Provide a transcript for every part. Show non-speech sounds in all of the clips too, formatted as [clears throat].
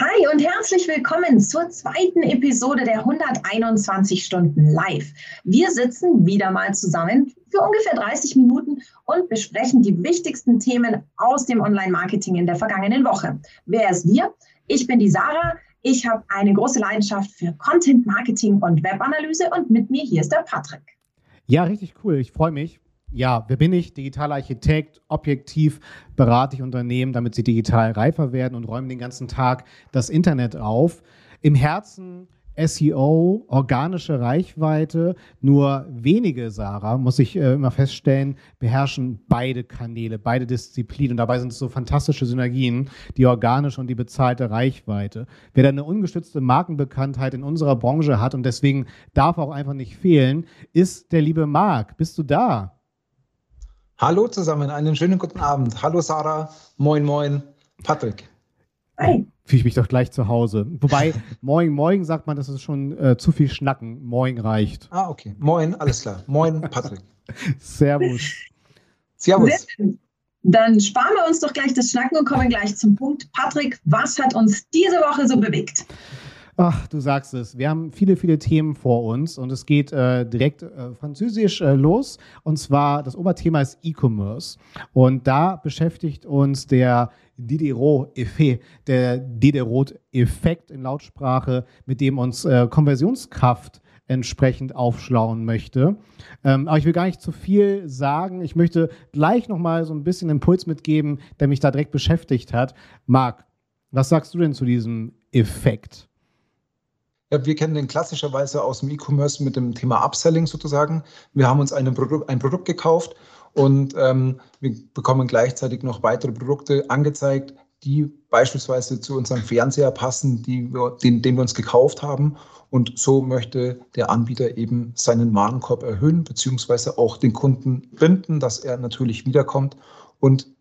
Hi und herzlich willkommen zur zweiten Episode der 121 Stunden Live. Wir sitzen wieder mal zusammen für ungefähr 30 Minuten und besprechen die wichtigsten Themen aus dem Online-Marketing in der vergangenen Woche. Wer ist wir? Ich bin die Sarah. Ich habe eine große Leidenschaft für Content Marketing und Webanalyse und mit mir hier ist der Patrick. Ja, richtig cool. Ich freue mich. Ja, wer bin ich? Digitaler Architekt, objektiv berate ich Unternehmen, damit sie digital reifer werden und räumen den ganzen Tag das Internet auf. Im Herzen SEO, organische Reichweite. Nur wenige, Sarah, muss ich äh, immer feststellen, beherrschen beide Kanäle, beide Disziplinen. Und dabei sind es so fantastische Synergien, die organische und die bezahlte Reichweite. Wer da eine ungestützte Markenbekanntheit in unserer Branche hat und deswegen darf auch einfach nicht fehlen, ist der liebe Marc. Bist du da? Hallo zusammen, einen schönen guten Abend. Hallo Sarah, moin moin, Patrick. Hi. Fühle ich mich doch gleich zu Hause. Wobei, [laughs] moin moin sagt man, das ist schon äh, zu viel Schnacken. Moin reicht. Ah, okay. Moin, alles klar. Moin, [laughs] Patrick. Servus. Servus. Dann sparen wir uns doch gleich das Schnacken und kommen gleich zum Punkt. Patrick, was hat uns diese Woche so bewegt? Ach, du sagst es. Wir haben viele, viele Themen vor uns und es geht äh, direkt äh, französisch äh, los. Und zwar, das Oberthema ist E-Commerce. Und da beschäftigt uns der Diderot-Effekt, der Diderot-Effekt in Lautsprache, mit dem uns äh, Konversionskraft entsprechend aufschlauen möchte. Ähm, aber ich will gar nicht zu viel sagen. Ich möchte gleich nochmal so ein bisschen Impuls mitgeben, der mich da direkt beschäftigt hat. Marc, was sagst du denn zu diesem Effekt? Ja, wir kennen den klassischerweise aus dem E-Commerce mit dem Thema Upselling sozusagen. Wir haben uns ein Produkt, ein Produkt gekauft und ähm, wir bekommen gleichzeitig noch weitere Produkte angezeigt, die beispielsweise zu unserem Fernseher passen, wir, den, den wir uns gekauft haben. Und so möchte der Anbieter eben seinen Warenkorb erhöhen, beziehungsweise auch den Kunden binden, dass er natürlich wiederkommt und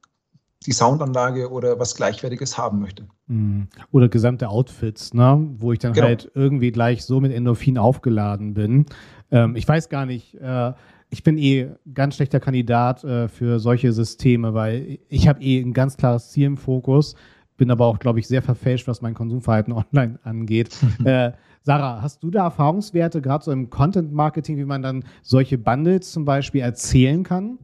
die Soundanlage oder was Gleichwertiges haben möchte. Mhm. Oder gesamte Outfits, ne? wo ich dann genau. halt irgendwie gleich so mit Endorphin aufgeladen bin. Ähm, ich weiß gar nicht, äh, ich bin eh ganz schlechter Kandidat äh, für solche Systeme, weil ich habe eh ein ganz klares Ziel im Fokus, bin aber auch, glaube ich, sehr verfälscht, was mein Konsumverhalten [laughs] online angeht. [laughs] äh, Sarah, hast du da Erfahrungswerte, gerade so im Content-Marketing, wie man dann solche Bundles zum Beispiel erzählen kann?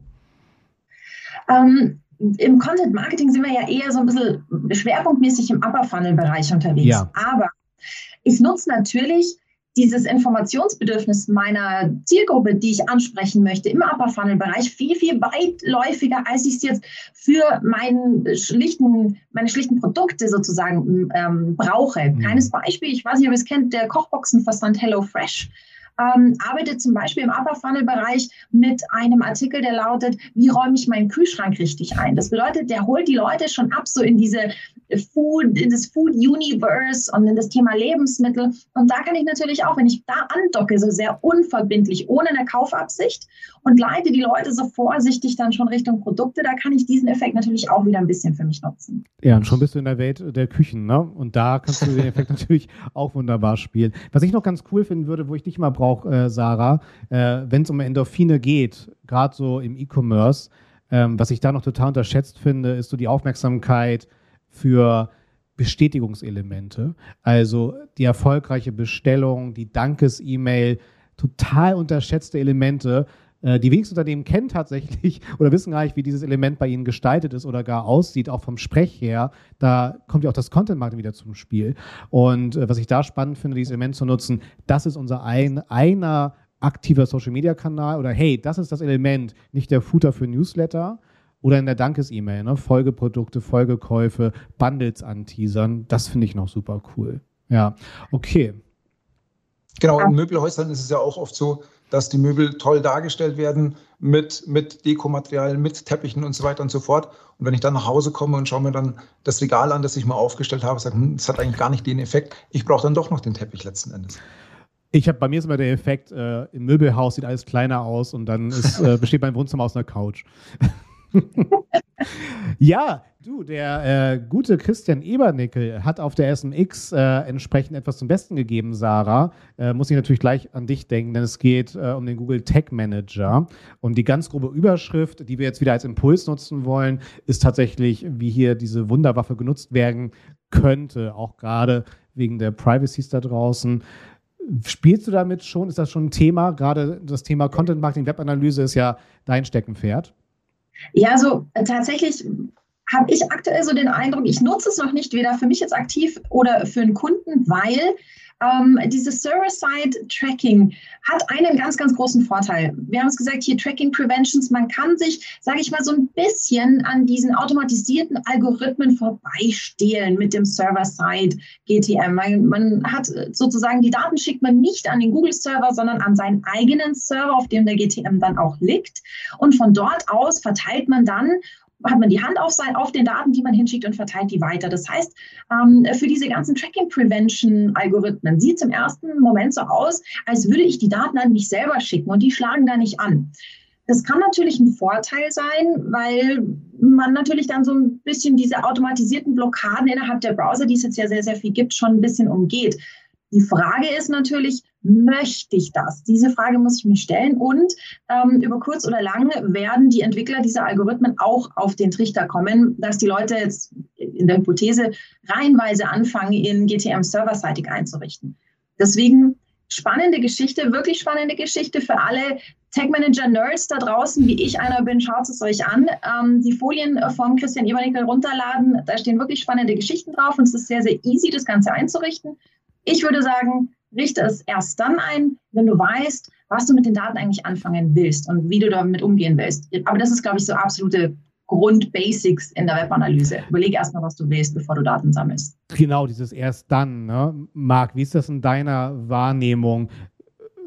Ähm, im Content Marketing sind wir ja eher so ein bisschen schwerpunktmäßig im Upper Funnel Bereich unterwegs. Ja. Aber ich nutze natürlich dieses Informationsbedürfnis meiner Zielgruppe, die ich ansprechen möchte, im Upper Funnel Bereich viel, viel weitläufiger, als ich es jetzt für meinen schlichten, meine schlichten Produkte sozusagen ähm, brauche. Mhm. Kleines Beispiel, ich weiß nicht, ob ihr es kennt, der Kochboxenversand HelloFresh ähm, arbeitet zum Beispiel im Upper Funnel Bereich mit einem Artikel, der lautet, wie räume ich meinen Kühlschrank richtig ein? Das bedeutet, der holt die Leute schon ab, so in diese Food, in das Food Universe und in das Thema Lebensmittel. Und da kann ich natürlich auch, wenn ich da andocke, so sehr unverbindlich, ohne eine Kaufabsicht und leite die Leute so vorsichtig dann schon Richtung Produkte, da kann ich diesen Effekt natürlich auch wieder ein bisschen für mich nutzen. Ja, und schon bist du in der Welt der Küchen, ne? Und da kannst du den Effekt [laughs] natürlich auch wunderbar spielen. Was ich noch ganz cool finden würde, wo ich dich mal brauche, äh, Sarah, äh, wenn es um Endorphine geht, gerade so im E-Commerce, ähm, was ich da noch total unterschätzt finde, ist so die Aufmerksamkeit für Bestätigungselemente. Also die erfolgreiche Bestellung, die Dankes-E-Mail, total unterschätzte Elemente. Äh, die wenigsten Unternehmen kennen tatsächlich [laughs] oder wissen gar nicht, wie dieses Element bei ihnen gestaltet ist oder gar aussieht, auch vom Sprech her. Da kommt ja auch das Content-Marketing wieder zum Spiel. Und äh, was ich da spannend finde, dieses Element zu nutzen, das ist unser ein, einer aktiver Social-Media-Kanal oder hey, das ist das Element, nicht der Footer für Newsletter, oder in der Dankes-E-Mail, ne? Folgeprodukte, Folgekäufe, Bundles anteasern. Das finde ich noch super cool. Ja, okay. Genau, in Möbelhäusern ist es ja auch oft so, dass die Möbel toll dargestellt werden mit, mit Dekomaterial, mit Teppichen und so weiter und so fort. Und wenn ich dann nach Hause komme und schaue mir dann das Regal an, das ich mal aufgestellt habe, sage, hm, das hat eigentlich gar nicht den Effekt. Ich brauche dann doch noch den Teppich letzten Endes. Ich habe bei mir ist immer der Effekt, äh, im Möbelhaus sieht alles kleiner aus und dann ist, äh, [laughs] besteht mein Wohnzimmer aus einer Couch. [laughs] ja, du, der äh, gute Christian Ebernickel hat auf der SMX äh, entsprechend etwas zum Besten gegeben, Sarah. Äh, muss ich natürlich gleich an dich denken, denn es geht äh, um den Google Tech Manager. Und die ganz grobe Überschrift, die wir jetzt wieder als Impuls nutzen wollen, ist tatsächlich, wie hier diese Wunderwaffe genutzt werden könnte, auch gerade wegen der Privacies da draußen. Spielst du damit schon? Ist das schon ein Thema? Gerade das Thema Content Marketing, Webanalyse ist ja dein Steckenpferd. Ja, also äh, tatsächlich habe ich aktuell so den Eindruck, ich nutze es noch nicht weder für mich jetzt aktiv oder für einen Kunden, weil ähm, dieses Server-Side-Tracking hat einen ganz, ganz großen Vorteil. Wir haben es gesagt, hier Tracking Preventions, man kann sich, sage ich mal, so ein bisschen an diesen automatisierten Algorithmen vorbeistehlen mit dem Server-Side-GTM. Man, man hat sozusagen, die Daten schickt man nicht an den Google-Server, sondern an seinen eigenen Server, auf dem der GTM dann auch liegt. Und von dort aus verteilt man dann hat man die Hand auf, sein, auf den Daten, die man hinschickt und verteilt die weiter. Das heißt, ähm, für diese ganzen Tracking-Prevention-Algorithmen sieht es im ersten Moment so aus, als würde ich die Daten an mich selber schicken und die schlagen da nicht an. Das kann natürlich ein Vorteil sein, weil man natürlich dann so ein bisschen diese automatisierten Blockaden innerhalb der Browser, die es jetzt ja sehr, sehr viel gibt, schon ein bisschen umgeht. Die Frage ist natürlich, möchte ich das? Diese Frage muss ich mir stellen und ähm, über kurz oder lang werden die Entwickler dieser Algorithmen auch auf den Trichter kommen, dass die Leute jetzt in der Hypothese reihenweise anfangen, in GTM serverseitig einzurichten. Deswegen spannende Geschichte, wirklich spannende Geschichte für alle Tech-Manager-Nerds da draußen, wie ich einer bin, schaut es euch an. Ähm, die Folien von Christian Ebernickel runterladen, da stehen wirklich spannende Geschichten drauf und es ist sehr, sehr easy, das Ganze einzurichten. Ich würde sagen, richte es erst dann ein, wenn du weißt, was du mit den Daten eigentlich anfangen willst und wie du damit umgehen willst. Aber das ist, glaube ich, so absolute Grundbasics in der Webanalyse. Überlege erstmal, was du willst, bevor du Daten sammelst. Genau, dieses erst dann. Ne? Marc, wie ist das in deiner Wahrnehmung?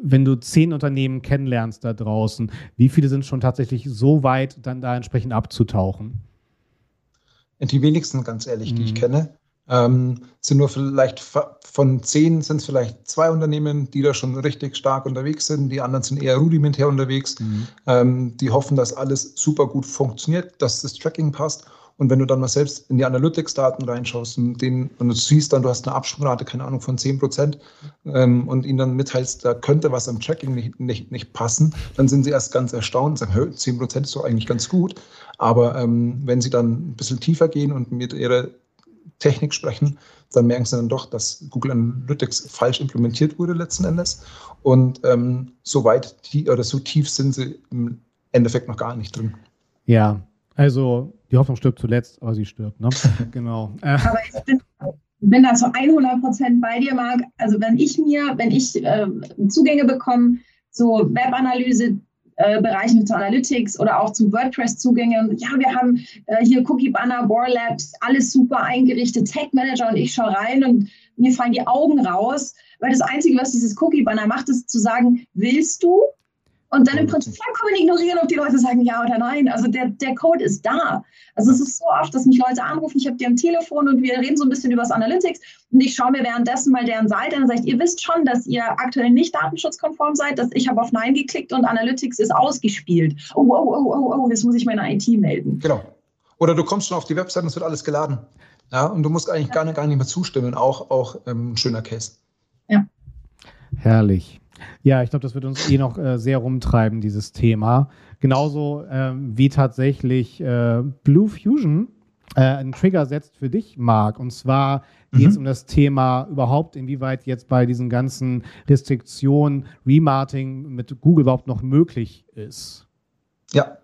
Wenn du zehn Unternehmen kennenlernst da draußen, wie viele sind schon tatsächlich so weit, dann da entsprechend abzutauchen? Die wenigsten, ganz ehrlich, die ich mhm. kenne. Ähm, sind nur vielleicht von zehn sind es vielleicht zwei Unternehmen, die da schon richtig stark unterwegs sind. Die anderen sind eher rudimentär unterwegs. Mhm. Ähm, die hoffen, dass alles super gut funktioniert, dass das Tracking passt. Und wenn du dann mal selbst in die Analytics-Daten reinschaust und, den, und du siehst dann, du hast eine Absprungrate, keine Ahnung, von 10 Prozent ähm, und ihnen dann mitteilst, da könnte was am Tracking nicht, nicht, nicht passen, dann sind sie erst ganz erstaunt und sagen, 10 Prozent ist doch eigentlich ganz gut. Aber ähm, wenn sie dann ein bisschen tiefer gehen und mit ihrer Technik sprechen, dann merken sie dann doch, dass Google Analytics falsch implementiert wurde letzten Endes. Und ähm, so weit oder so tief sind sie im Endeffekt noch gar nicht drin. Ja, also die Hoffnung stirbt zuletzt, aber sie stirbt, ne? [laughs] genau. Aber ich bin, bin da zu 100 Prozent bei dir, Marc. Also wenn ich mir, wenn ich äh, Zugänge bekomme zur Webanalyse, äh, Bereichen zu Analytics oder auch zu WordPress-Zugänge. Ja, wir haben äh, hier Cookie Banner, Bohr Labs, alles super eingerichtet, Tech Manager und ich schaue rein und mir fallen die Augen raus, weil das Einzige, was dieses Cookie Banner macht, ist zu sagen, willst du und dann im Prinzip vollkommen ignorieren, ob die Leute sagen ja oder nein. Also der, der Code ist da. Also es ist so oft, dass mich Leute anrufen, ich habe die am Telefon und wir reden so ein bisschen über das Analytics und ich schaue mir währenddessen mal deren Seite an und sage, ihr wisst schon, dass ihr aktuell nicht datenschutzkonform seid, dass ich habe auf Nein geklickt und Analytics ist ausgespielt. Oh, oh, oh, oh, oh, jetzt muss ich meine IT melden. Genau. Oder du kommst schon auf die Website und es wird alles geladen. Ja, und du musst eigentlich ja. gar, nicht, gar nicht mehr zustimmen. Auch, auch ähm, ein schöner Case. Ja. Herrlich. Ja, ich glaube, das wird uns eh noch äh, sehr rumtreiben, dieses Thema. Genauso ähm, wie tatsächlich äh, Blue Fusion äh, einen Trigger setzt für dich, Marc. Und zwar geht es mhm. um das Thema überhaupt, inwieweit jetzt bei diesen ganzen Restriktionen Remarketing mit Google überhaupt noch möglich ist. Ja,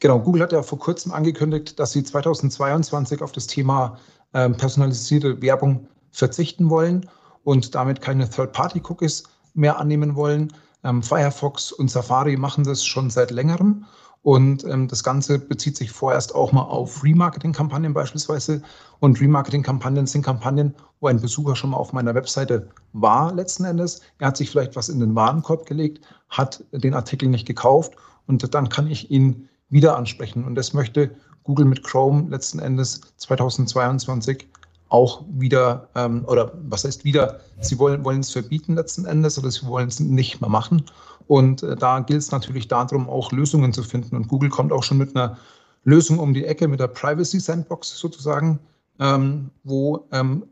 genau. Google hat ja vor kurzem angekündigt, dass sie 2022 auf das Thema ähm, personalisierte Werbung verzichten wollen und damit keine Third-Party-Cookies mehr annehmen wollen. Ähm, Firefox und Safari machen das schon seit längerem. Und ähm, das Ganze bezieht sich vorerst auch mal auf Remarketing-Kampagnen beispielsweise. Und Remarketing-Kampagnen sind Kampagnen, wo ein Besucher schon mal auf meiner Webseite war letzten Endes. Er hat sich vielleicht was in den Warenkorb gelegt, hat den Artikel nicht gekauft und dann kann ich ihn wieder ansprechen. Und das möchte Google mit Chrome letzten Endes 2022 auch wieder, ähm, oder was heißt wieder, sie wollen, wollen es verbieten letzten Endes oder sie wollen es nicht mehr machen. Und äh, da gilt es natürlich darum, auch Lösungen zu finden. Und Google kommt auch schon mit einer Lösung um die Ecke mit der Privacy Sandbox sozusagen, ähm, wo ähm,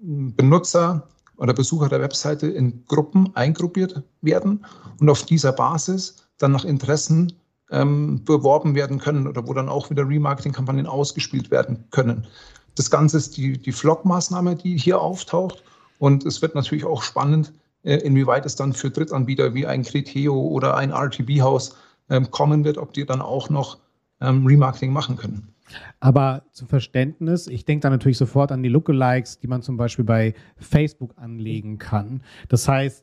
Benutzer oder Besucher der Webseite in Gruppen eingruppiert werden und auf dieser Basis dann nach Interessen ähm, beworben werden können oder wo dann auch wieder Remarketing-Kampagnen ausgespielt werden können. Das Ganze ist die, die Vlog-Maßnahme, die hier auftaucht. Und es wird natürlich auch spannend, äh, inwieweit es dann für Drittanbieter wie ein Criteo oder ein RTB-Haus ähm, kommen wird, ob die dann auch noch ähm, Remarketing machen können. Aber zum Verständnis, ich denke da natürlich sofort an die Lookalikes, die man zum Beispiel bei Facebook anlegen kann. Das heißt,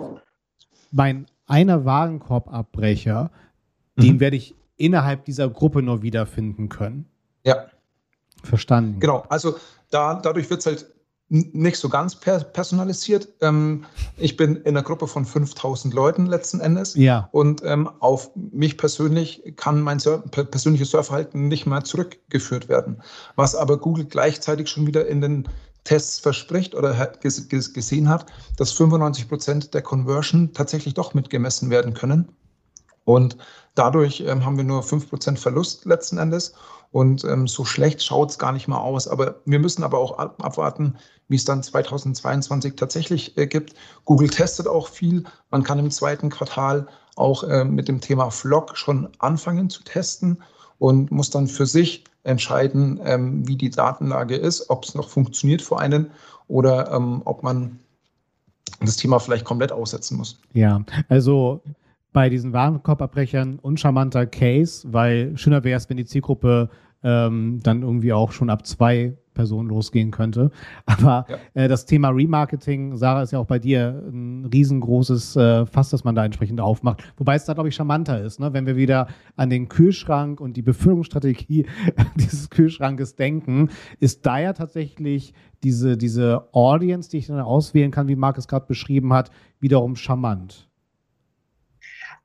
mein einer Warenkorbabbrecher, mhm. den werde ich innerhalb dieser Gruppe nur wiederfinden können. Ja. Verstanden. Genau, also da, dadurch wird es halt nicht so ganz personalisiert. Ähm, ich bin in einer Gruppe von 5000 Leuten letzten Endes. Ja. Und ähm, auf mich persönlich kann mein Sur persönliches Surfverhalten nicht mehr zurückgeführt werden. Was aber Google gleichzeitig schon wieder in den Tests verspricht oder gesehen hat, dass 95 Prozent der Conversion tatsächlich doch mitgemessen werden können. Und dadurch ähm, haben wir nur 5 Prozent Verlust letzten Endes. Und ähm, so schlecht schaut es gar nicht mal aus. Aber wir müssen aber auch abwarten, wie es dann 2022 tatsächlich äh, gibt. Google testet auch viel. Man kann im zweiten Quartal auch äh, mit dem Thema Vlog schon anfangen zu testen und muss dann für sich entscheiden, ähm, wie die Datenlage ist, ob es noch funktioniert für einen oder ähm, ob man das Thema vielleicht komplett aussetzen muss. Ja, also bei diesen Warenkorbabbrechern uncharmanter Case, weil schöner wäre es, wenn die Zielgruppe ähm, dann irgendwie auch schon ab zwei Personen losgehen könnte. [laughs] Aber ja. äh, das Thema Remarketing, Sarah, ist ja auch bei dir ein riesengroßes äh, Fass, das man da entsprechend aufmacht. Wobei es da, glaube ich, charmanter ist, ne? wenn wir wieder an den Kühlschrank und die Befüllungsstrategie [laughs] dieses Kühlschrankes denken, ist da ja tatsächlich diese, diese Audience, die ich dann auswählen kann, wie Marc es gerade beschrieben hat, wiederum charmant.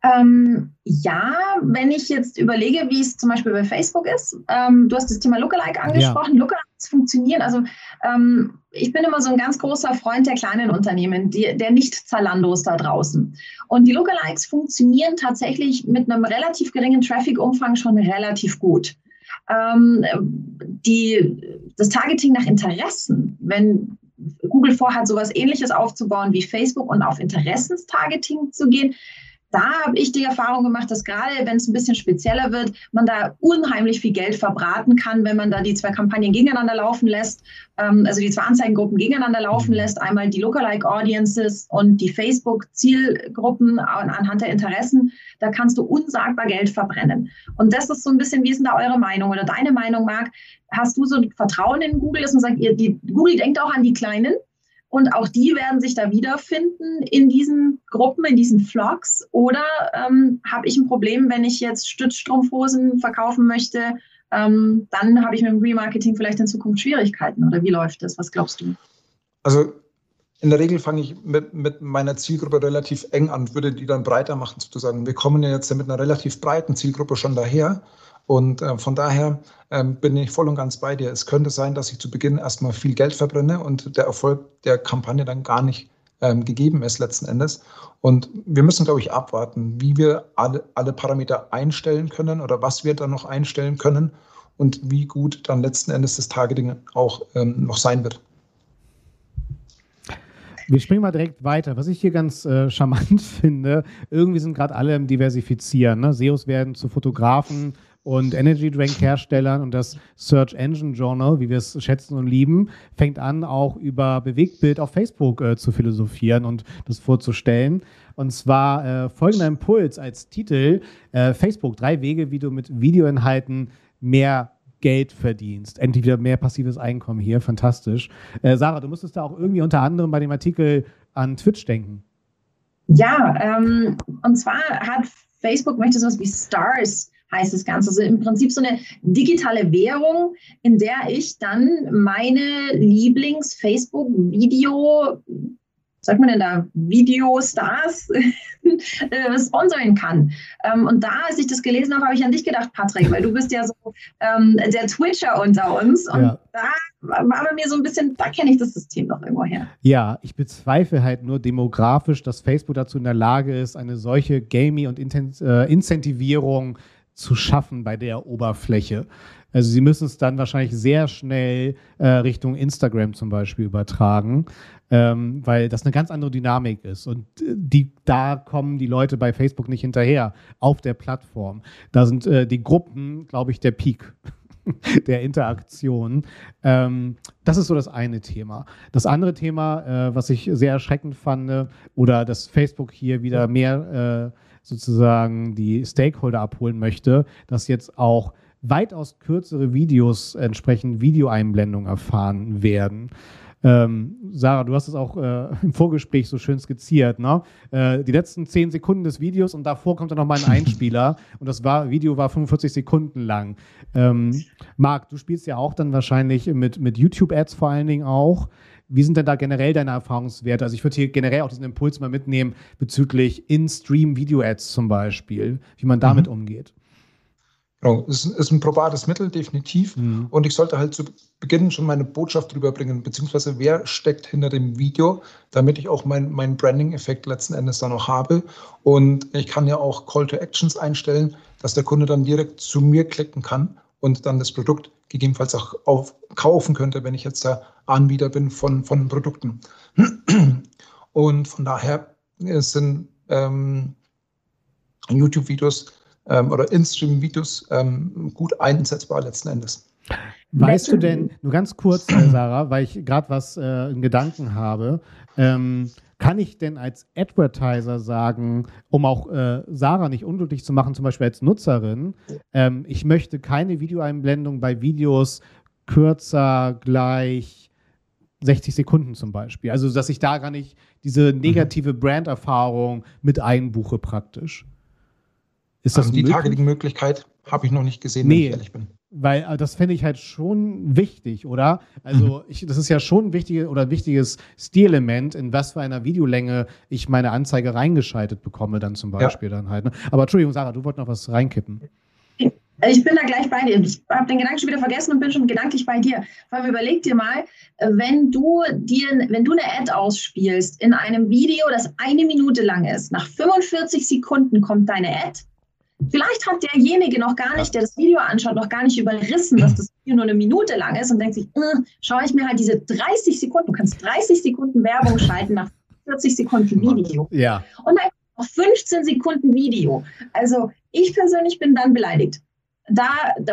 Ähm, ja, wenn ich jetzt überlege, wie es zum Beispiel bei Facebook ist, ähm, du hast das Thema Lookalike angesprochen. Ja. Lookalikes funktionieren. Also ähm, ich bin immer so ein ganz großer Freund der kleinen Unternehmen, die, der nicht Zalandos da draußen. Und die Lookalikes funktionieren tatsächlich mit einem relativ geringen Traffic-Umfang schon relativ gut. Ähm, die, das Targeting nach Interessen, wenn Google vorhat, sowas ähnliches aufzubauen wie Facebook und auf Interessenstargeting zu gehen, da habe ich die Erfahrung gemacht, dass gerade wenn es ein bisschen spezieller wird, man da unheimlich viel Geld verbraten kann, wenn man da die zwei Kampagnen gegeneinander laufen lässt, ähm, also die zwei Anzeigengruppen gegeneinander laufen lässt, einmal die Lookalike Audiences und die Facebook-Zielgruppen anhand der Interessen, da kannst du unsagbar Geld verbrennen. Und das ist so ein bisschen, wie ist denn da eure Meinung oder deine Meinung, Marc? Hast du so ein Vertrauen in Google, dass man sagt, ihr, die, Google denkt auch an die Kleinen? Und auch die werden sich da wiederfinden in diesen Gruppen, in diesen Vlogs. Oder ähm, habe ich ein Problem, wenn ich jetzt Stützstrumpfhosen verkaufen möchte? Ähm, dann habe ich mit dem Remarketing vielleicht in Zukunft Schwierigkeiten. Oder wie läuft das? Was glaubst du? Also in der Regel fange ich mit, mit meiner Zielgruppe relativ eng an, würde die dann breiter machen sozusagen. Wir kommen ja jetzt mit einer relativ breiten Zielgruppe schon daher. Und äh, von daher ähm, bin ich voll und ganz bei dir. Es könnte sein, dass ich zu Beginn erstmal viel Geld verbrenne und der Erfolg der Kampagne dann gar nicht ähm, gegeben ist letzten Endes. Und wir müssen, glaube ich, abwarten, wie wir alle, alle Parameter einstellen können oder was wir dann noch einstellen können und wie gut dann letzten Endes das Targeting auch ähm, noch sein wird. Wir springen mal direkt weiter. Was ich hier ganz äh, charmant [laughs] finde, irgendwie sind gerade alle im Diversifizieren. Ne? SEOs werden zu Fotografen, und Energy Drink Herstellern und das Search Engine Journal, wie wir es schätzen und lieben, fängt an, auch über Bewegtbild auf Facebook äh, zu philosophieren und das vorzustellen. Und zwar äh, folgender Impuls als Titel: äh, Facebook, drei Wege, wie du mit Videoinhalten mehr Geld verdienst. Endlich wieder mehr passives Einkommen hier. Fantastisch. Äh, Sarah, du musstest da auch irgendwie unter anderem bei dem Artikel an Twitch denken. Ja, ähm, und zwar hat Facebook möchte sowas wie Stars heißt das Ganze. Also im Prinzip so eine digitale Währung, in der ich dann meine Lieblings-Facebook-Video sagt man denn da, Videostars [laughs] äh, sponsoren kann. Ähm, und da, als ich das gelesen habe, habe ich an dich gedacht, Patrick, weil du bist ja so ähm, der Twitcher unter uns. Und ja. da war bei mir so ein bisschen, da kenne ich das System noch irgendwo her. Ja, ich bezweifle halt nur demografisch, dass Facebook dazu in der Lage ist, eine solche Gaming- und Inten äh, Incentivierung zu schaffen bei der Oberfläche. Also sie müssen es dann wahrscheinlich sehr schnell äh, Richtung Instagram zum Beispiel übertragen, ähm, weil das eine ganz andere Dynamik ist. Und äh, die, da kommen die Leute bei Facebook nicht hinterher auf der Plattform. Da sind äh, die Gruppen, glaube ich, der Peak [laughs] der Interaktion. Ähm, das ist so das eine Thema. Das andere Thema, äh, was ich sehr erschreckend fand, oder dass Facebook hier wieder mehr äh, sozusagen die Stakeholder abholen möchte, dass jetzt auch weitaus kürzere Videos entsprechend Videoeinblendungen erfahren werden. Ähm, Sarah, du hast es auch äh, im Vorgespräch so schön skizziert. Ne? Äh, die letzten zehn Sekunden des Videos und davor kommt dann nochmal ein Einspieler [laughs] und das war, Video war 45 Sekunden lang. Ähm, Marc, du spielst ja auch dann wahrscheinlich mit, mit YouTube-Ads vor allen Dingen auch. Wie sind denn da generell deine Erfahrungswerte? Also ich würde hier generell auch diesen Impuls mal mitnehmen bezüglich In-Stream-Video-Ads zum Beispiel, wie man damit mhm. umgeht. Genau, es ist ein probates Mittel, definitiv. Mhm. Und ich sollte halt zu Beginn schon meine Botschaft rüberbringen, beziehungsweise wer steckt hinter dem Video, damit ich auch meinen mein Branding-Effekt letzten Endes dann noch habe. Und ich kann ja auch Call to Actions einstellen, dass der Kunde dann direkt zu mir klicken kann und dann das Produkt gegebenenfalls auch auf, kaufen könnte, wenn ich jetzt der Anbieter bin von, von Produkten. [clears throat] Und von daher sind ähm, YouTube-Videos ähm, oder In-Stream-Videos ähm, gut einsetzbar letzten Endes. Weißt du denn, nur ganz kurz, äh, Sarah, weil ich gerade was äh, in Gedanken habe, ähm, kann ich denn als Advertiser sagen, um auch äh, Sarah nicht unglücklich zu machen, zum Beispiel als Nutzerin, ähm, ich möchte keine Videoeinblendung bei Videos kürzer gleich 60 Sekunden zum Beispiel. Also, dass ich da gar nicht diese negative Brand-Erfahrung mit einbuche praktisch. Ist das also die Targeting-Möglichkeit habe ich noch nicht gesehen, nee, wenn ich ehrlich bin. Weil äh, das fände ich halt schon wichtig, oder? Also, mhm. ich, das ist ja schon ein wichtiges oder wichtiges Stilelement, in was für einer Videolänge ich meine Anzeige reingeschaltet bekomme, dann zum Beispiel ja. dann halt. Ne? Aber Entschuldigung, Sarah, du wolltest noch was reinkippen. Ich bin da gleich bei dir. Ich habe den Gedanken schon wieder vergessen und bin schon gedanklich bei dir. Vor allem überleg dir mal, wenn du dir, wenn du eine Ad ausspielst in einem Video, das eine Minute lang ist, nach 45 Sekunden kommt deine Ad Vielleicht hat derjenige noch gar nicht, der das Video anschaut, noch gar nicht überrissen, dass das Video nur eine Minute lang ist und denkt sich, äh, schaue ich mir halt diese 30 Sekunden, du kannst 30 Sekunden Werbung schalten nach 40 Sekunden Video. Ja. Und dann noch 15 Sekunden Video. Also ich persönlich bin dann beleidigt. Da,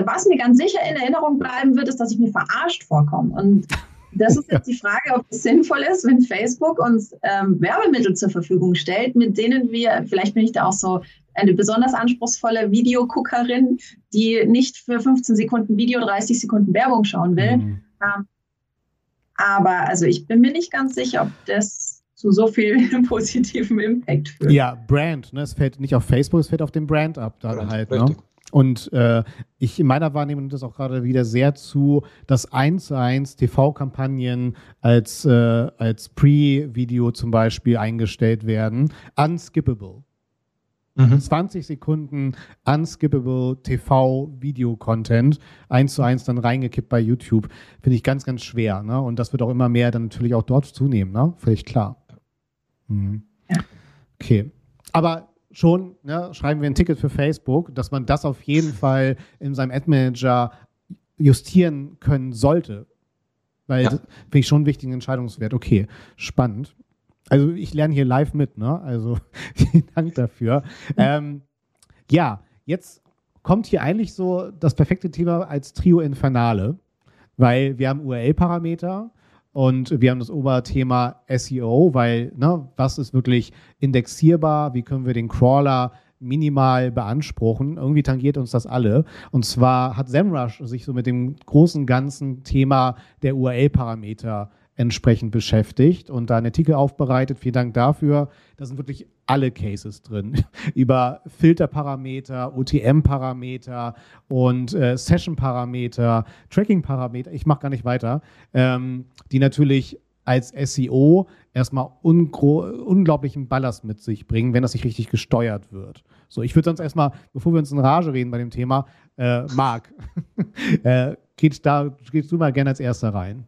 was mir ganz sicher in Erinnerung bleiben wird, ist, dass ich mir verarscht vorkomme. Und das ist jetzt die Frage, ob es sinnvoll ist, wenn Facebook uns ähm, Werbemittel zur Verfügung stellt, mit denen wir, vielleicht bin ich da auch so eine besonders anspruchsvolle Videoguckerin, die nicht für 15 Sekunden Video 30 Sekunden Werbung schauen will. Mhm. Ähm, aber also ich bin mir nicht ganz sicher, ob das zu so viel [laughs] positivem Impact führt. Ja, Brand, ne? Es fällt nicht auf Facebook, es fällt auf den Brand ab dann Brand, halt, ne? Und äh, ich in meiner Wahrnehmung nimmt das auch gerade wieder sehr zu, dass 1 zu 1 TV-Kampagnen als, äh, als Pre-Video zum Beispiel eingestellt werden. Unskippable. Mhm. 20 Sekunden unskippable TV-Video-Content, eins zu eins dann reingekippt bei YouTube, finde ich ganz, ganz schwer. Ne? Und das wird auch immer mehr dann natürlich auch dort zunehmen, ne? Völlig klar. Mhm. Okay. Aber schon ne, schreiben wir ein Ticket für Facebook, dass man das auf jeden Fall in seinem Ad-Manager justieren können sollte. Weil ja. finde ich schon einen wichtigen Entscheidungswert. Okay, spannend. Also ich lerne hier live mit, ne? Also [laughs] vielen Dank dafür. Ähm, ja, jetzt kommt hier eigentlich so das perfekte Thema als Trio Infernale, weil wir haben URL-Parameter und wir haben das Oberthema SEO, weil, ne, was ist wirklich indexierbar? Wie können wir den Crawler minimal beanspruchen. Irgendwie tangiert uns das alle. Und zwar hat SEMrush sich so mit dem großen ganzen Thema der URL-Parameter entsprechend beschäftigt und da einen Artikel aufbereitet. Vielen Dank dafür. Da sind wirklich alle Cases drin. [laughs] Über Filterparameter, OTM-Parameter und äh, Session-Parameter, Tracking-Parameter. Ich mache gar nicht weiter. Ähm, die natürlich als SEO erstmal unglaublichen Ballast mit sich bringen, wenn das nicht richtig gesteuert wird. So, ich würde sonst erstmal, bevor wir uns in Rage reden bei dem Thema, äh, Marc, [laughs] äh, geht da, gehst du mal gerne als erster rein.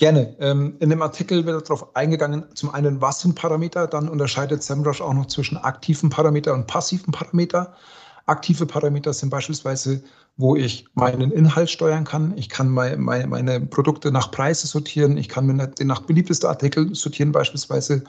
Gerne. Ähm, in dem Artikel wird darauf eingegangen, zum einen, was sind Parameter, dann unterscheidet SEMrush auch noch zwischen aktiven Parameter und passiven Parameter. Aktive Parameter sind beispielsweise, wo ich meinen Inhalt steuern kann. Ich kann meine, Produkte nach Preise sortieren. Ich kann den nach beliebtester Artikel sortieren beispielsweise.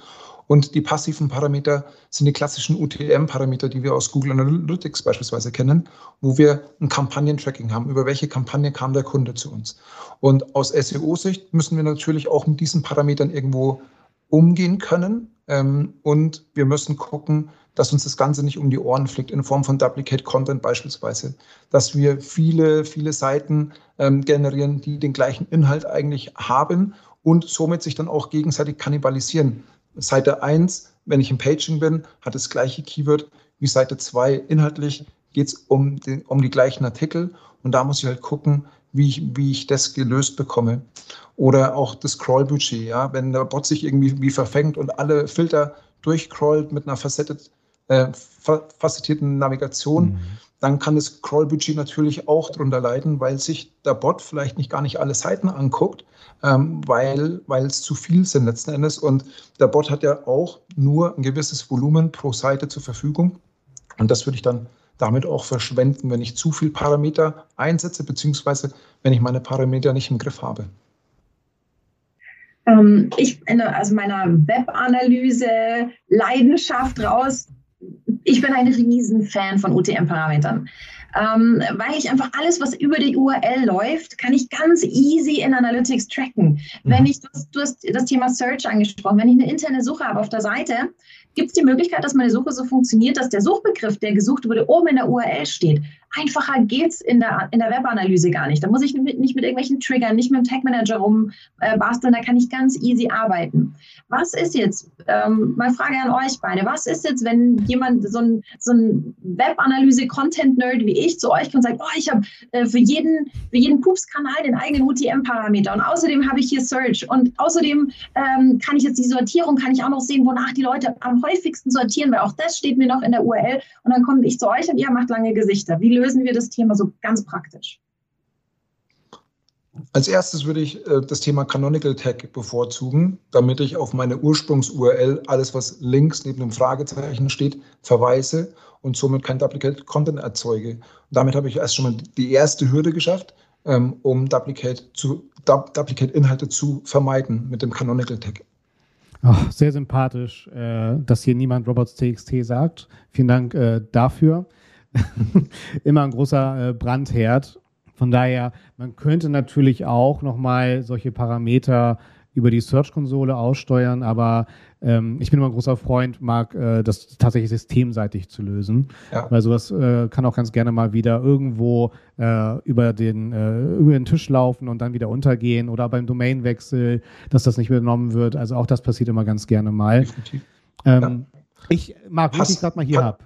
Und die passiven Parameter sind die klassischen UTM-Parameter, die wir aus Google Analytics beispielsweise kennen, wo wir ein Kampagnentracking haben. Über welche Kampagne kam der Kunde zu uns? Und aus SEO-Sicht müssen wir natürlich auch mit diesen Parametern irgendwo umgehen können. Ähm, und wir müssen gucken, dass uns das Ganze nicht um die Ohren fliegt in Form von Duplicate Content beispielsweise, dass wir viele, viele Seiten ähm, generieren, die den gleichen Inhalt eigentlich haben und somit sich dann auch gegenseitig kannibalisieren. Seite 1, wenn ich im Paging bin, hat das gleiche Keyword wie Seite 2. Inhaltlich geht es um, um die gleichen Artikel und da muss ich halt gucken, wie ich, wie ich das gelöst bekomme. Oder auch das Crawl-Budget, ja, wenn der Bot sich irgendwie wie verfängt und alle Filter durchcrawlt mit einer facetted, äh, facettierten Navigation, mhm. Dann kann das Crawl-Budget natürlich auch darunter leiden, weil sich der Bot vielleicht nicht gar nicht alle Seiten anguckt, ähm, weil, es zu viel sind letzten Endes. Und der Bot hat ja auch nur ein gewisses Volumen pro Seite zur Verfügung. Und das würde ich dann damit auch verschwenden, wenn ich zu viel Parameter einsetze, beziehungsweise wenn ich meine Parameter nicht im Griff habe. Ähm, ich, also meiner Webanalyse Leidenschaft raus ich bin ein Riesenfan von UTM-Parametern. Ähm, weil ich einfach alles, was über die URL läuft, kann ich ganz easy in Analytics tracken. Mhm. Wenn ich, du hast das Thema Search angesprochen, wenn ich eine interne Suche habe auf der Seite, gibt es die Möglichkeit, dass meine Suche so funktioniert, dass der Suchbegriff, der gesucht wurde, oben in der URL steht. Einfacher geht es in der, in der Webanalyse gar nicht. Da muss ich mit, nicht mit irgendwelchen Triggern, nicht mit dem Tag Manager rumbasteln, äh, da kann ich ganz easy arbeiten. Was ist jetzt, ähm, mal Frage an euch beide, was ist jetzt, wenn jemand, so ein, so ein Webanalyse-Content-Nerd wie ich zu euch kommt und sagt, oh, ich habe äh, für jeden, für jeden Pups-Kanal den eigenen UTM-Parameter und außerdem habe ich hier Search und außerdem ähm, kann ich jetzt die Sortierung, kann ich auch noch sehen, wonach die Leute am häufigsten sortieren, weil auch das steht mir noch in der URL und dann komme ich zu euch und ihr macht lange Gesichter. Wie lösen wir das Thema so ganz praktisch? Als erstes würde ich äh, das Thema Canonical Tag bevorzugen, damit ich auf meine Ursprungs-URL alles, was links neben dem Fragezeichen steht, verweise und somit kein Duplicate Content erzeuge. Und damit habe ich erst schon mal die erste Hürde geschafft, ähm, um Duplicate, zu, Duplicate Inhalte zu vermeiden mit dem Canonical Tag. Oh, sehr sympathisch, äh, dass hier niemand Robots.txt sagt. Vielen Dank äh, dafür. [laughs] Immer ein großer äh, Brandherd. Von daher, man könnte natürlich auch nochmal solche Parameter über die Search-Konsole aussteuern, aber ähm, ich bin immer ein großer Freund, mag äh, das tatsächlich systemseitig zu lösen. Ja. Weil sowas äh, kann auch ganz gerne mal wieder irgendwo äh, über, den, äh, über den Tisch laufen und dann wieder untergehen oder beim Domainwechsel, dass das nicht übernommen wird. Also auch das passiert immer ganz gerne mal. Ähm, ja. Ich mag, was ich gerade mal hier habe,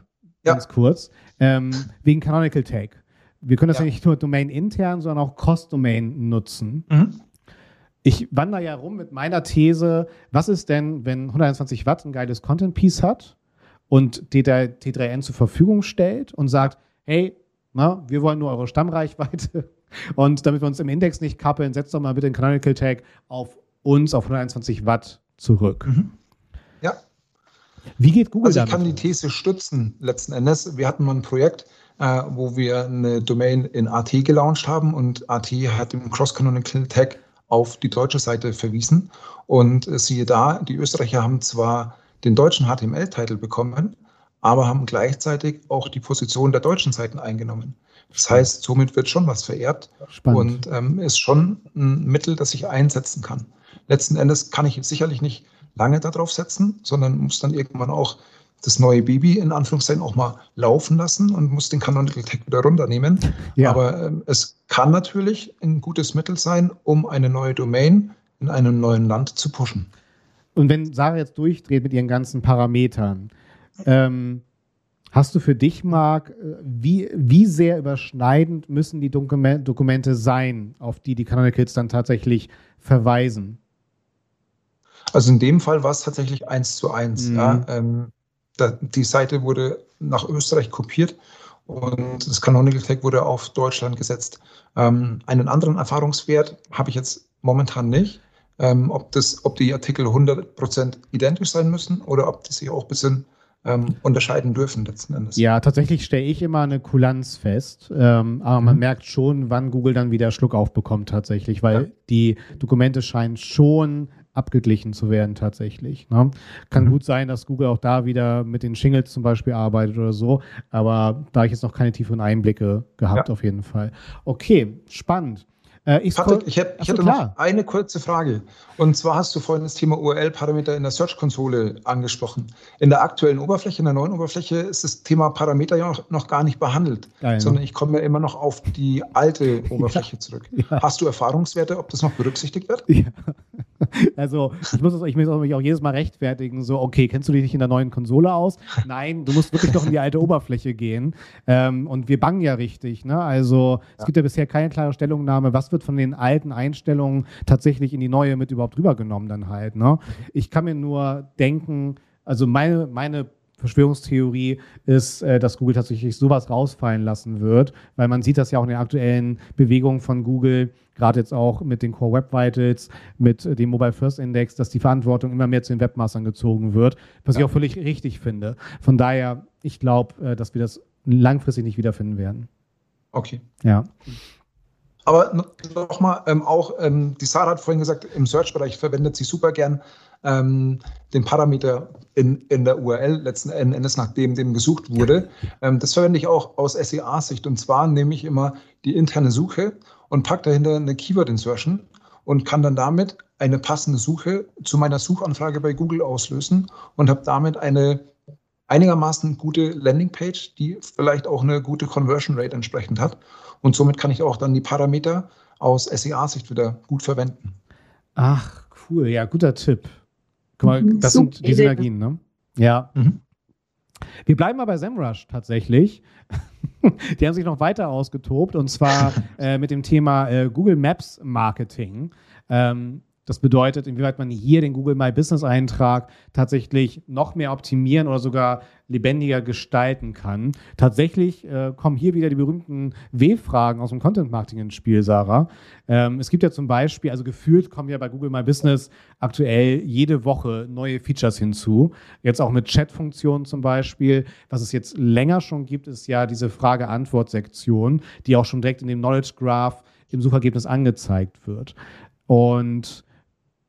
ganz kurz, ähm, wegen Canonical Tag. Wir können das ja, ja nicht nur Domain intern, sondern auch Cross-Domain nutzen. Mhm. Ich wandere ja rum mit meiner These, was ist denn, wenn 120 Watt ein geiles Content-Piece hat und T3N zur Verfügung stellt und sagt, hey, na, wir wollen nur eure Stammreichweite [laughs] und damit wir uns im Index nicht kappeln, setzt doch mal bitte den Canonical Tag auf uns auf 120 Watt zurück. Mhm. Ja. Wie geht Google also ich damit? kann die These stützen letzten Endes. Wir hatten mal ein Projekt, äh, wo wir eine Domain in AT gelauncht haben und AT hat im Cross-Canonical Tag auf die deutsche Seite verwiesen. Und äh, siehe da, die Österreicher haben zwar den deutschen HTML-Titel bekommen, aber haben gleichzeitig auch die Position der deutschen Seiten eingenommen. Das heißt, somit wird schon was verehrt Spannend. und ähm, ist schon ein Mittel, das ich einsetzen kann. Letzten Endes kann ich sicherlich nicht lange darauf setzen, sondern muss dann irgendwann auch das neue Baby in Anführungszeichen auch mal laufen lassen und muss den Canonical Tag wieder runternehmen. Ja. Aber ähm, es kann natürlich ein gutes Mittel sein, um eine neue Domain in einem neuen Land zu pushen. Und wenn Sarah jetzt durchdreht mit ihren ganzen Parametern, ähm, hast du für dich, Marc, äh, wie, wie sehr überschneidend müssen die Dokumente sein, auf die die Canonicals dann tatsächlich verweisen? Also in dem Fall war es tatsächlich eins zu eins. Mhm. Ja. Ähm, die Seite wurde nach Österreich kopiert und das Canonical Tag wurde auf Deutschland gesetzt. Ähm, einen anderen Erfahrungswert habe ich jetzt momentan nicht, ähm, ob, das, ob die Artikel 100% identisch sein müssen oder ob die sich auch ein bisschen ähm, unterscheiden dürfen letzten Endes. Ja, tatsächlich stelle ich immer eine Kulanz fest, ähm, aber mhm. man merkt schon, wann Google dann wieder Schluck aufbekommt tatsächlich, weil ja. die Dokumente scheinen schon abgeglichen zu werden tatsächlich. Ne? Kann mhm. gut sein, dass Google auch da wieder mit den Shingles zum Beispiel arbeitet oder so, aber da ich jetzt noch keine tieferen Einblicke gehabt ja. auf jeden Fall. Okay, spannend. Äh, ich Patrick, ich, hätte, ich hätte noch eine kurze Frage. Und zwar hast du vorhin das Thema URL-Parameter in der Search-Konsole angesprochen. In der aktuellen Oberfläche, in der neuen Oberfläche, ist das Thema Parameter ja noch, noch gar nicht behandelt, Geil, sondern ich komme ja immer noch auf die alte [laughs] Oberfläche ja, zurück. Ja. Hast du Erfahrungswerte, ob das noch berücksichtigt wird? Ja. [laughs] Also ich muss, ich muss mich auch jedes Mal rechtfertigen, so, okay, kennst du dich nicht in der neuen Konsole aus? Nein, du musst wirklich doch in die alte Oberfläche gehen. Ähm, und wir bangen ja richtig. Ne? Also es gibt ja bisher keine klare Stellungnahme, was wird von den alten Einstellungen tatsächlich in die neue mit überhaupt rübergenommen dann halt. Ne? Ich kann mir nur denken, also meine, meine Verschwörungstheorie ist, äh, dass Google tatsächlich sowas rausfallen lassen wird, weil man sieht das ja auch in den aktuellen Bewegungen von Google, gerade jetzt auch mit den Core Web Vitals, mit dem Mobile First Index, dass die Verantwortung immer mehr zu den Webmastern gezogen wird, was ich auch völlig richtig finde. Von daher, ich glaube, äh, dass wir das langfristig nicht wiederfinden werden. Okay. Ja. Aber nochmal, ähm, auch ähm, die Sarah hat vorhin gesagt, im Search-Bereich verwendet sie super gern ähm, den Parameter in, in der URL letzten Endes, nachdem dem gesucht wurde. Ähm, das verwende ich auch aus SEA-Sicht. Und zwar nehme ich immer die interne Suche und packe dahinter eine Keyword-Insertion und kann dann damit eine passende Suche zu meiner Suchanfrage bei Google auslösen und habe damit eine einigermaßen gute Landingpage, die vielleicht auch eine gute Conversion Rate entsprechend hat. Und somit kann ich auch dann die Parameter aus SEA-Sicht wieder gut verwenden. Ach, cool. Ja, guter Tipp. Guck mal, mhm. das Super sind die Synergien, ne? Ja. Mhm. Wir bleiben mal bei SEMrush tatsächlich. [laughs] die haben sich noch weiter ausgetobt und zwar [laughs] äh, mit dem Thema äh, Google Maps Marketing. Ähm, das bedeutet, inwieweit man hier den Google My Business Eintrag tatsächlich noch mehr optimieren oder sogar lebendiger gestalten kann. Tatsächlich äh, kommen hier wieder die berühmten W-Fragen aus dem Content Marketing ins Spiel, Sarah. Ähm, es gibt ja zum Beispiel, also gefühlt kommen ja bei Google My Business aktuell jede Woche neue Features hinzu. Jetzt auch mit Chat-Funktionen zum Beispiel. Was es jetzt länger schon gibt, ist ja diese Frage-Antwort-Sektion, die auch schon direkt in dem Knowledge Graph im Suchergebnis angezeigt wird. Und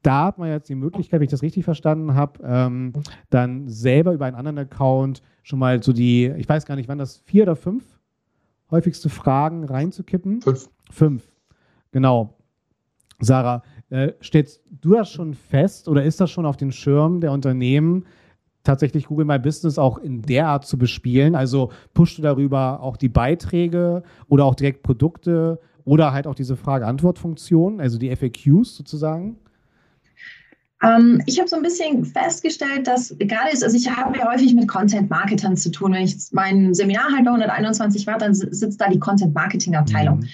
da hat man jetzt die Möglichkeit, wenn ich das richtig verstanden habe, ähm, dann selber über einen anderen Account schon mal so die, ich weiß gar nicht, wann das vier oder fünf häufigste Fragen reinzukippen. Fünf. Fünf. Genau. Sarah, äh, stellst du das schon fest oder ist das schon auf den Schirm der Unternehmen, tatsächlich Google My Business auch in der Art zu bespielen? Also pushst du darüber auch die Beiträge oder auch direkt Produkte oder halt auch diese Frage-Antwort-Funktion, also die FAQs sozusagen? Ähm, ich habe so ein bisschen festgestellt, dass gerade ist, also ich habe ja häufig mit Content-Marketern zu tun. Wenn ich mein Seminar halt bei 121 war, dann sitzt da die Content-Marketing-Abteilung. Mhm.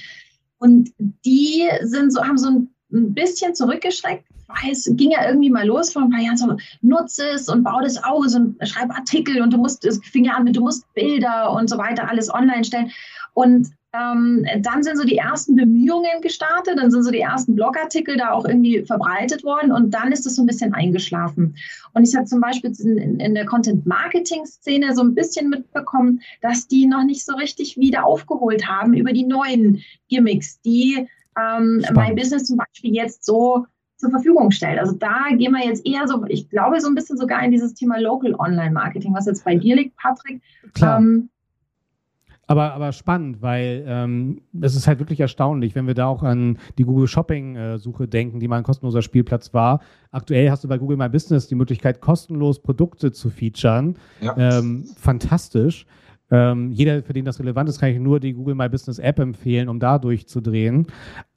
Und die sind so, haben so ein bisschen zurückgeschreckt, weil es ging ja irgendwie mal los vor ein paar Jahren so, nutze es und bau das aus und schreib Artikel und du musst, es fing ja an mit, du musst Bilder und so weiter alles online stellen. Und ähm, dann sind so die ersten Bemühungen gestartet, dann sind so die ersten Blogartikel da auch irgendwie verbreitet worden und dann ist es so ein bisschen eingeschlafen. Und ich habe zum Beispiel in, in der Content-Marketing-Szene so ein bisschen mitbekommen, dass die noch nicht so richtig wieder aufgeholt haben über die neuen Gimmicks, die ähm, My Business zum Beispiel jetzt so zur Verfügung stellt. Also da gehen wir jetzt eher so, ich glaube, so ein bisschen sogar in dieses Thema Local Online Marketing, was jetzt bei dir liegt, Patrick. Klar. Ähm, aber, aber spannend, weil ähm, es ist halt wirklich erstaunlich, wenn wir da auch an die Google Shopping-Suche denken, die mal ein kostenloser Spielplatz war. Aktuell hast du bei Google My Business die Möglichkeit, kostenlos Produkte zu featuren. Ja. Ähm, fantastisch. Ähm, jeder, für den das relevant ist, kann ich nur die Google My Business App empfehlen, um da durchzudrehen.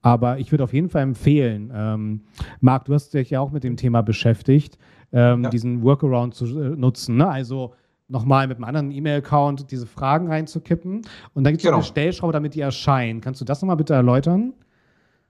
Aber ich würde auf jeden Fall empfehlen, ähm, Marc, du hast dich ja auch mit dem Thema beschäftigt, ähm, ja. diesen Workaround zu äh, nutzen. Ne? Also nochmal mit einem anderen E-Mail-Account diese Fragen reinzukippen. Und dann gibt es genau. eine Stellschraube, damit die erscheinen. Kannst du das nochmal bitte erläutern?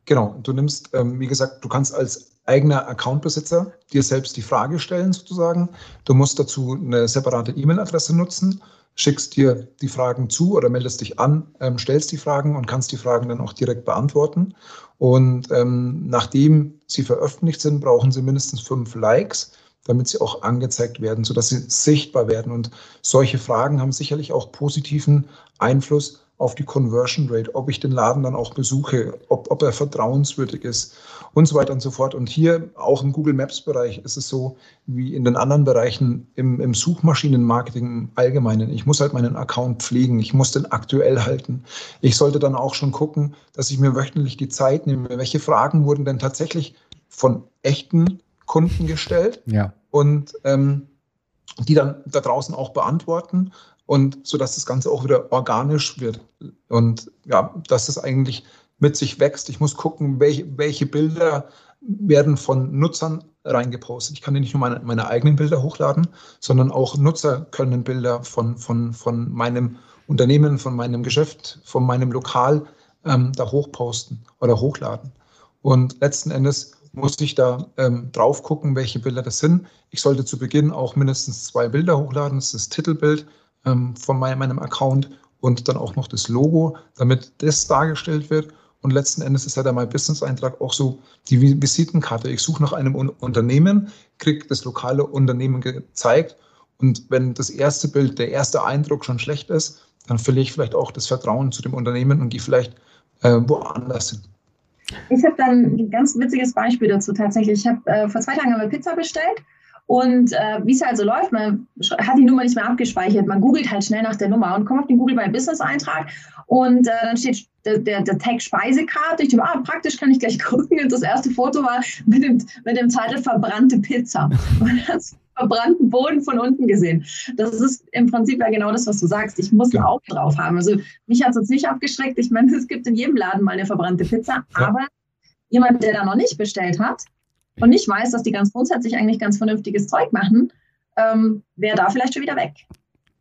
Genau, du nimmst, ähm, wie gesagt, du kannst als eigener Accountbesitzer dir selbst die Frage stellen, sozusagen. Du musst dazu eine separate E-Mail-Adresse nutzen, schickst dir die Fragen zu oder meldest dich an, ähm, stellst die Fragen und kannst die Fragen dann auch direkt beantworten. Und ähm, nachdem sie veröffentlicht sind, brauchen sie mindestens fünf Likes damit sie auch angezeigt werden, sodass sie sichtbar werden. Und solche Fragen haben sicherlich auch positiven Einfluss auf die Conversion Rate, ob ich den Laden dann auch besuche, ob, ob er vertrauenswürdig ist und so weiter und so fort. Und hier auch im Google Maps Bereich ist es so wie in den anderen Bereichen im, im Suchmaschinenmarketing im Allgemeinen. Ich muss halt meinen Account pflegen, ich muss den aktuell halten. Ich sollte dann auch schon gucken, dass ich mir wöchentlich die Zeit nehme, welche Fragen wurden denn tatsächlich von echten Kunden gestellt ja. und ähm, die dann da draußen auch beantworten und so dass das Ganze auch wieder organisch wird und ja, dass es eigentlich mit sich wächst. Ich muss gucken, welche, welche Bilder werden von Nutzern reingepostet. Ich kann ja nicht nur meine, meine eigenen Bilder hochladen, sondern auch Nutzer können Bilder von, von, von meinem Unternehmen, von meinem Geschäft, von meinem Lokal ähm, da hochposten oder hochladen. Und letzten Endes muss ich da ähm, drauf gucken, welche Bilder das sind. Ich sollte zu Beginn auch mindestens zwei Bilder hochladen. Das ist das Titelbild ähm, von mein, meinem Account und dann auch noch das Logo, damit das dargestellt wird. Und letzten Endes ist ja der My Business Eintrag auch so die Visitenkarte. Ich suche nach einem Unternehmen, kriege das lokale Unternehmen gezeigt. Und wenn das erste Bild, der erste Eindruck schon schlecht ist, dann verliere ich vielleicht auch das Vertrauen zu dem Unternehmen und gehe vielleicht äh, woanders hin. Ich habe dann ein ganz witziges Beispiel dazu tatsächlich. Ich habe äh, vor zwei Tagen eine Pizza bestellt und äh, wie es halt so läuft, man hat die Nummer nicht mehr abgespeichert. Man googelt halt schnell nach der Nummer und kommt auf den Google My Business Eintrag und äh, dann steht der, der, der Tag Speisekarte. Ich dachte, ah, praktisch kann ich gleich gucken. Und das erste Foto war mit dem, mit dem Titel verbrannte Pizza. [laughs] Und das verbrannten Boden von unten gesehen. Das ist im Prinzip ja genau das, was du sagst. Ich muss ja. auch drauf haben. Also mich hat es jetzt nicht abgeschreckt. Ich meine, [laughs] es gibt in jedem Laden mal eine verbrannte Pizza. Ja. Aber jemand, der da noch nicht bestellt hat, und nicht weiß, dass die ganz grundsätzlich eigentlich ganz vernünftiges Zeug machen, ähm, wäre da vielleicht schon wieder weg.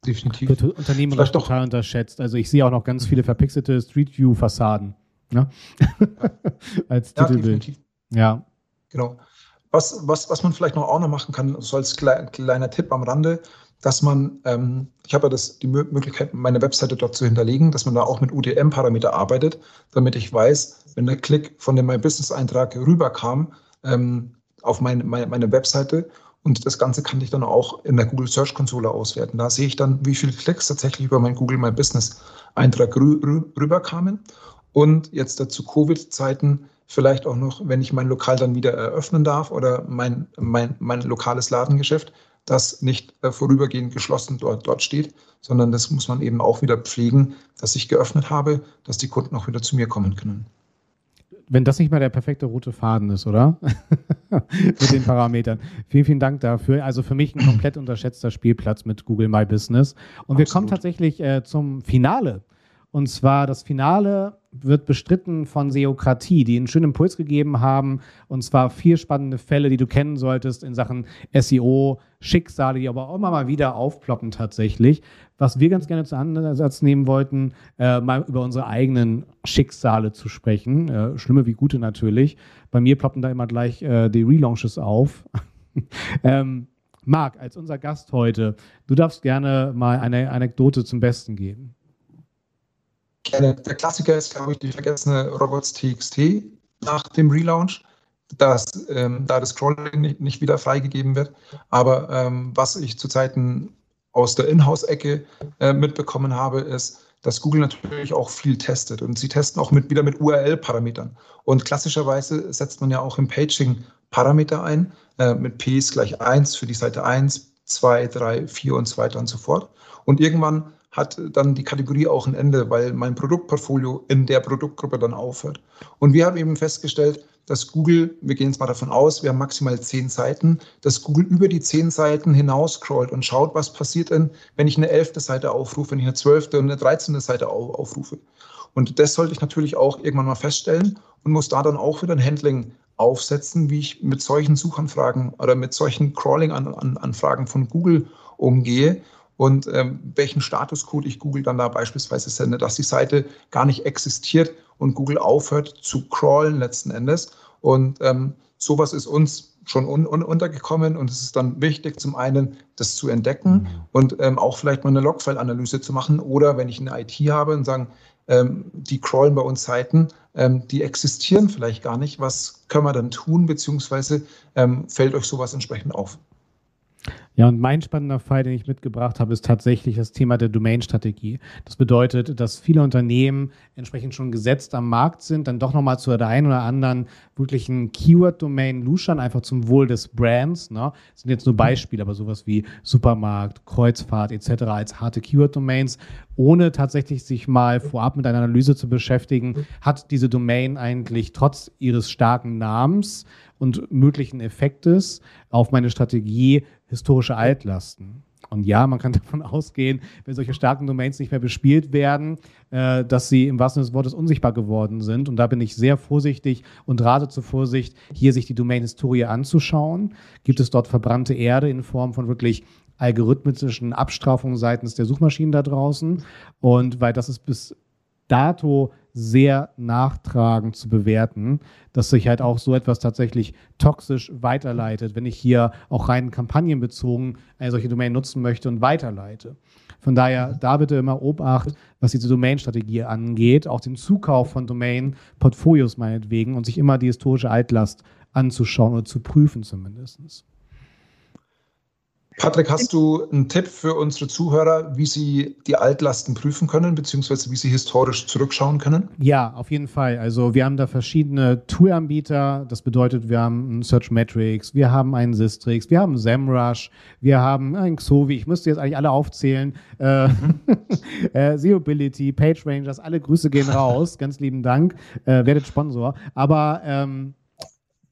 Definitiv. Wird Unternehmen vielleicht total unterschätzt. Also ich sehe auch noch ganz viele verpixelte Street View Fassaden. Ne? [laughs] Als ja, Titelbild. Definitiv. Ja. Genau. Was, was, was man vielleicht noch auch noch machen kann, so als kleiner Tipp am Rande, dass man, ähm, ich habe ja das, die Möglichkeit, meine Webseite dort zu hinterlegen, dass man da auch mit UDM-Parameter arbeitet, damit ich weiß, wenn der Klick von dem My Business-Eintrag rüberkam, ähm, auf meine, meine, meine Webseite und das Ganze kann ich dann auch in der Google Search Konsole auswerten. Da sehe ich dann, wie viele Klicks tatsächlich über mein Google My Business Eintrag rü rü rüberkamen. Und jetzt zu Covid-Zeiten vielleicht auch noch, wenn ich mein Lokal dann wieder eröffnen darf oder mein, mein, mein lokales Ladengeschäft, das nicht äh, vorübergehend geschlossen dort, dort steht, sondern das muss man eben auch wieder pflegen, dass ich geöffnet habe, dass die Kunden auch wieder zu mir kommen können wenn das nicht mal der perfekte rote Faden ist, oder? [laughs] mit den Parametern. Vielen, vielen Dank dafür. Also für mich ein komplett unterschätzter Spielplatz mit Google My Business. Und Absolut. wir kommen tatsächlich äh, zum Finale. Und zwar das Finale wird bestritten von Seokratie, die einen schönen Impuls gegeben haben. Und zwar vier spannende Fälle, die du kennen solltest in Sachen SEO, Schicksale, die aber auch immer mal wieder aufploppen tatsächlich. Was wir ganz gerne zu Ansatz nehmen wollten, äh, mal über unsere eigenen Schicksale zu sprechen. Äh, schlimme wie gute natürlich. Bei mir ploppen da immer gleich äh, die Relaunches auf. [laughs] ähm, Marc, als unser Gast heute, du darfst gerne mal eine Anekdote zum Besten geben. Der Klassiker ist, glaube ich, die vergessene Robots TXT nach dem Relaunch, dass ähm, da das Scrolling nicht, nicht, wieder freigegeben wird. Aber ähm, was ich zu Zeiten aus der Inhouse-Ecke äh, mitbekommen habe, ist, dass Google natürlich auch viel testet und sie testen auch mit, wieder mit URL-Parametern. Und klassischerweise setzt man ja auch im Paging Parameter ein, äh, mit P ist gleich 1 für die Seite 1, 2, 3, 4 und so weiter und so fort. Und irgendwann hat dann die Kategorie auch ein Ende, weil mein Produktportfolio in der Produktgruppe dann aufhört. Und wir haben eben festgestellt, dass Google, wir gehen jetzt mal davon aus, wir haben maximal zehn Seiten, dass Google über die zehn Seiten hinaus scrollt und schaut, was passiert denn, wenn ich eine elfte Seite aufrufe, wenn ich eine zwölfte und eine dreizehnte Seite aufrufe. Und das sollte ich natürlich auch irgendwann mal feststellen und muss da dann auch wieder ein Handling aufsetzen, wie ich mit solchen Suchanfragen oder mit solchen Crawling-Anfragen von Google umgehe und ähm, welchen Statuscode ich Google dann da beispielsweise sende, dass die Seite gar nicht existiert und Google aufhört zu crawlen letzten Endes. Und ähm, sowas ist uns schon un un untergekommen und es ist dann wichtig, zum einen das zu entdecken mhm. und ähm, auch vielleicht mal eine Logfile-Analyse zu machen oder wenn ich eine IT habe und sagen, ähm, die crawlen bei uns Seiten, ähm, die existieren vielleicht gar nicht. Was können wir dann tun, beziehungsweise ähm, fällt euch sowas entsprechend auf? Ja, und mein spannender Fall, den ich mitgebracht habe, ist tatsächlich das Thema der Domain-Strategie. Das bedeutet, dass viele Unternehmen entsprechend schon gesetzt am Markt sind, dann doch nochmal zu der einen oder anderen wirklichen Keyword-Domain luschern, einfach zum Wohl des Brands. Ne? Das sind jetzt nur Beispiele, aber sowas wie Supermarkt, Kreuzfahrt etc. als harte Keyword-Domains, ohne tatsächlich sich mal vorab mit einer Analyse zu beschäftigen, hat diese Domain eigentlich trotz ihres starken Namens und möglichen Effektes auf meine Strategie historische Altlasten. Und ja, man kann [laughs] davon ausgehen, wenn solche starken Domains nicht mehr bespielt werden, äh, dass sie im wahrsten Sinne des Wortes unsichtbar geworden sind. Und da bin ich sehr vorsichtig und rate zur Vorsicht, hier sich die Domain-Historie anzuschauen. Gibt es dort verbrannte Erde in Form von wirklich algorithmischen Abstrafungen seitens der Suchmaschinen da draußen? Und weil das ist bis dato sehr nachtragend zu bewerten, dass sich halt auch so etwas tatsächlich toxisch weiterleitet, wenn ich hier auch rein kampagnenbezogen eine solche Domain nutzen möchte und weiterleite. Von daher da bitte immer Obacht, was diese Domain-Strategie angeht, auch den Zukauf von Domain-Portfolios meinetwegen und sich immer die historische Altlast anzuschauen oder zu prüfen zumindest. Patrick, hast du einen Tipp für unsere Zuhörer, wie sie die Altlasten prüfen können, beziehungsweise wie sie historisch zurückschauen können? Ja, auf jeden Fall. Also wir haben da verschiedene Tool-Anbieter. Das bedeutet, wir haben einen Search Metrics, wir haben einen Sistrix, wir haben SEMrush, wir haben einen Xovi. Ich müsste jetzt eigentlich alle aufzählen. Äh, mhm. [laughs] äh, Seobility, PageRangers, alle Grüße gehen raus. [laughs] Ganz lieben Dank. Äh, werdet Sponsor. Aber ähm,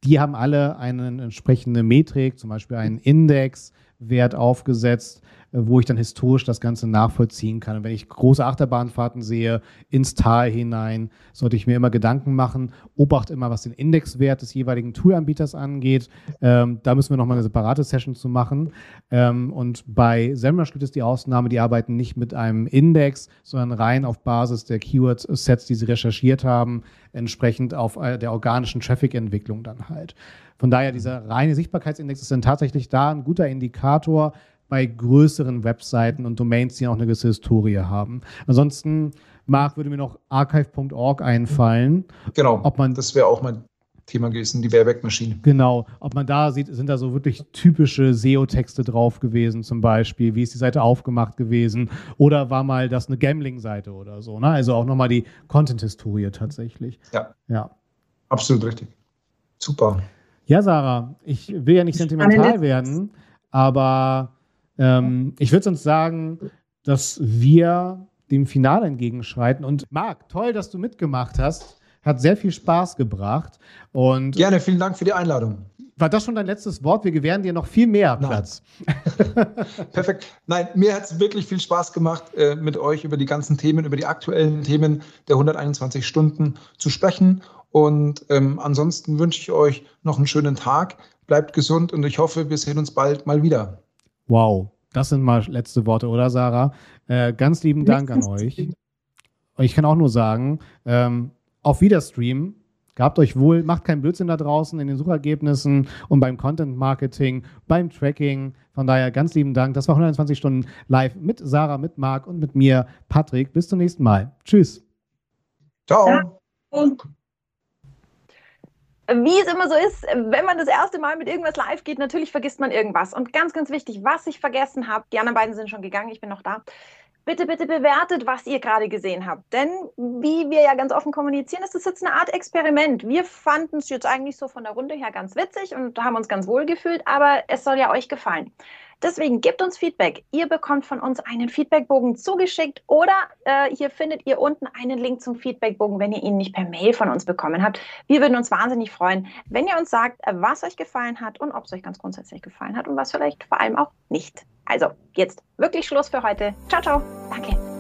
die haben alle eine entsprechende Metrik, zum Beispiel einen Index, Wert aufgesetzt, wo ich dann historisch das Ganze nachvollziehen kann. Und wenn ich große Achterbahnfahrten sehe, ins Tal hinein, sollte ich mir immer Gedanken machen. Obacht immer, was den Indexwert des jeweiligen Toolanbieters angeht. Ähm, da müssen wir nochmal eine separate Session zu machen. Ähm, und bei SEMrush gibt es die Ausnahme, die arbeiten nicht mit einem Index, sondern rein auf Basis der Keyword-Sets, die sie recherchiert haben, entsprechend auf äh, der organischen Traffic-Entwicklung dann halt. Von daher, dieser reine Sichtbarkeitsindex ist dann tatsächlich da ein guter Indikator bei größeren Webseiten und Domains, die auch eine gewisse Historie haben. Ansonsten, Marc, würde mir noch archive.org einfallen. Genau, ob man, das wäre auch mein Thema gewesen, die Wayback-Maschine. Genau, ob man da sieht, sind da so wirklich typische SEO-Texte drauf gewesen, zum Beispiel, wie ist die Seite aufgemacht gewesen oder war mal das eine Gambling-Seite oder so, ne? Also auch nochmal die Content-Historie tatsächlich. Ja. Ja. Absolut richtig. Super. Ja, Sarah, ich will ja nicht sentimental werden, aber ähm, ich würde sonst sagen, dass wir dem Finale entgegenschreiten. Und Marc, toll, dass du mitgemacht hast. Hat sehr viel Spaß gebracht. Und Gerne, vielen Dank für die Einladung. War das schon dein letztes Wort? Wir gewähren dir noch viel mehr Platz. [laughs] Perfekt. Nein, mir hat es wirklich viel Spaß gemacht, äh, mit euch über die ganzen Themen, über die aktuellen Themen der 121 Stunden zu sprechen. Und ähm, ansonsten wünsche ich euch noch einen schönen Tag. Bleibt gesund und ich hoffe, wir sehen uns bald mal wieder. Wow, das sind mal letzte Worte, oder Sarah? Äh, ganz lieben Dank an euch. Ich kann auch nur sagen, ähm, auf Wiederstream. Gehabt euch wohl, macht keinen Blödsinn da draußen in den Suchergebnissen und beim Content Marketing, beim Tracking. Von daher ganz lieben Dank. Das war 120 Stunden live mit Sarah, mit Marc und mit mir, Patrick. Bis zum nächsten Mal. Tschüss. Ciao. Ja wie es immer so ist, wenn man das erste Mal mit irgendwas live geht, natürlich vergisst man irgendwas. Und ganz, ganz wichtig, was ich vergessen habe, die anderen beiden sind schon gegangen, ich bin noch da. Bitte, bitte bewertet, was ihr gerade gesehen habt. Denn wie wir ja ganz offen kommunizieren, ist das jetzt eine Art Experiment. Wir fanden es jetzt eigentlich so von der Runde her ganz witzig und haben uns ganz wohl gefühlt, aber es soll ja euch gefallen. Deswegen gebt uns Feedback. Ihr bekommt von uns einen Feedbackbogen zugeschickt oder äh, hier findet ihr unten einen Link zum Feedbackbogen, wenn ihr ihn nicht per Mail von uns bekommen habt. Wir würden uns wahnsinnig freuen, wenn ihr uns sagt, was euch gefallen hat und ob es euch ganz grundsätzlich gefallen hat und was vielleicht vor allem auch nicht. Also, jetzt wirklich Schluss für heute. Ciao, ciao. Danke.